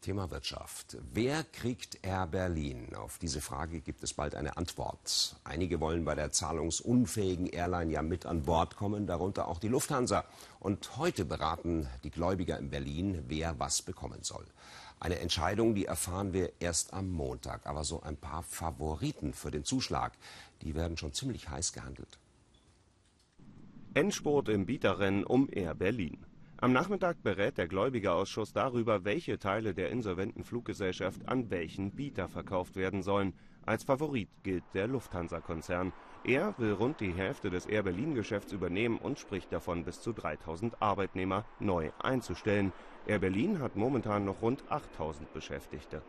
Thema Wirtschaft. Wer kriegt Air Berlin? Auf diese Frage gibt es bald eine Antwort. Einige wollen bei der zahlungsunfähigen Airline ja mit an Bord kommen, darunter auch die Lufthansa. Und heute beraten die Gläubiger in Berlin, wer was bekommen soll. Eine Entscheidung, die erfahren wir erst am Montag. Aber so ein paar Favoriten für den Zuschlag, die werden schon ziemlich heiß gehandelt. Endspurt im Bieterrennen um Air Berlin. Am Nachmittag berät der Gläubigerausschuss darüber, welche Teile der insolventen Fluggesellschaft an welchen Bieter verkauft werden sollen. Als Favorit gilt der Lufthansa-Konzern. Er will rund die Hälfte des Air Berlin-Geschäfts übernehmen und spricht davon, bis zu 3000 Arbeitnehmer neu einzustellen. Air Berlin hat momentan noch rund 8000 Beschäftigte.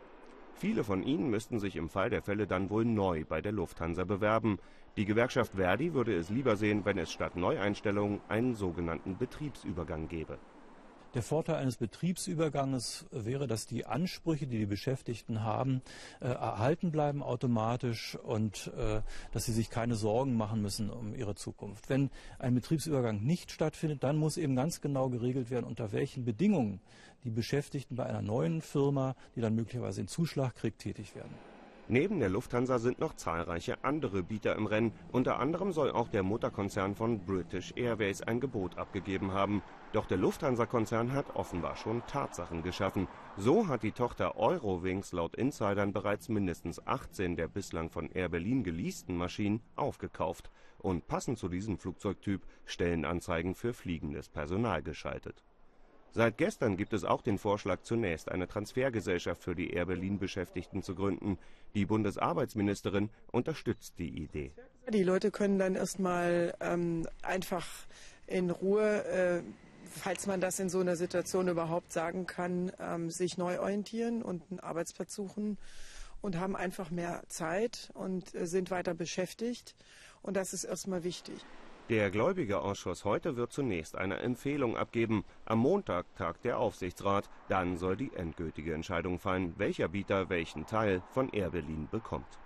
Viele von ihnen müssten sich im Fall der Fälle dann wohl neu bei der Lufthansa bewerben. Die Gewerkschaft Verdi würde es lieber sehen, wenn es statt Neueinstellungen einen sogenannten Betriebsübergang gäbe. Der Vorteil eines Betriebsüberganges wäre, dass die Ansprüche, die die Beschäftigten haben, äh, erhalten bleiben automatisch und äh, dass sie sich keine Sorgen machen müssen um ihre Zukunft. Wenn ein Betriebsübergang nicht stattfindet, dann muss eben ganz genau geregelt werden, unter welchen Bedingungen die Beschäftigten bei einer neuen Firma, die dann möglicherweise den Zuschlag kriegt, tätig werden. Neben der Lufthansa sind noch zahlreiche andere Bieter im Rennen. Unter anderem soll auch der Mutterkonzern von British Airways ein Gebot abgegeben haben. Doch der Lufthansa-Konzern hat offenbar schon Tatsachen geschaffen. So hat die Tochter Eurowings laut Insidern bereits mindestens 18 der bislang von Air Berlin geleasten Maschinen aufgekauft. Und passend zu diesem Flugzeugtyp Stellenanzeigen für fliegendes Personal geschaltet. Seit gestern gibt es auch den Vorschlag, zunächst eine Transfergesellschaft für die Air Berlin Beschäftigten zu gründen. Die Bundesarbeitsministerin unterstützt die Idee. Die Leute können dann erstmal ähm, einfach in Ruhe, äh, falls man das in so einer Situation überhaupt sagen kann, ähm, sich neu orientieren und einen Arbeitsplatz suchen und haben einfach mehr Zeit und äh, sind weiter beschäftigt. Und das ist erstmal wichtig. Der Gläubigerausschuss heute wird zunächst eine Empfehlung abgeben. Am Montag tagt der Aufsichtsrat. Dann soll die endgültige Entscheidung fallen, welcher Bieter welchen Teil von Air Berlin bekommt.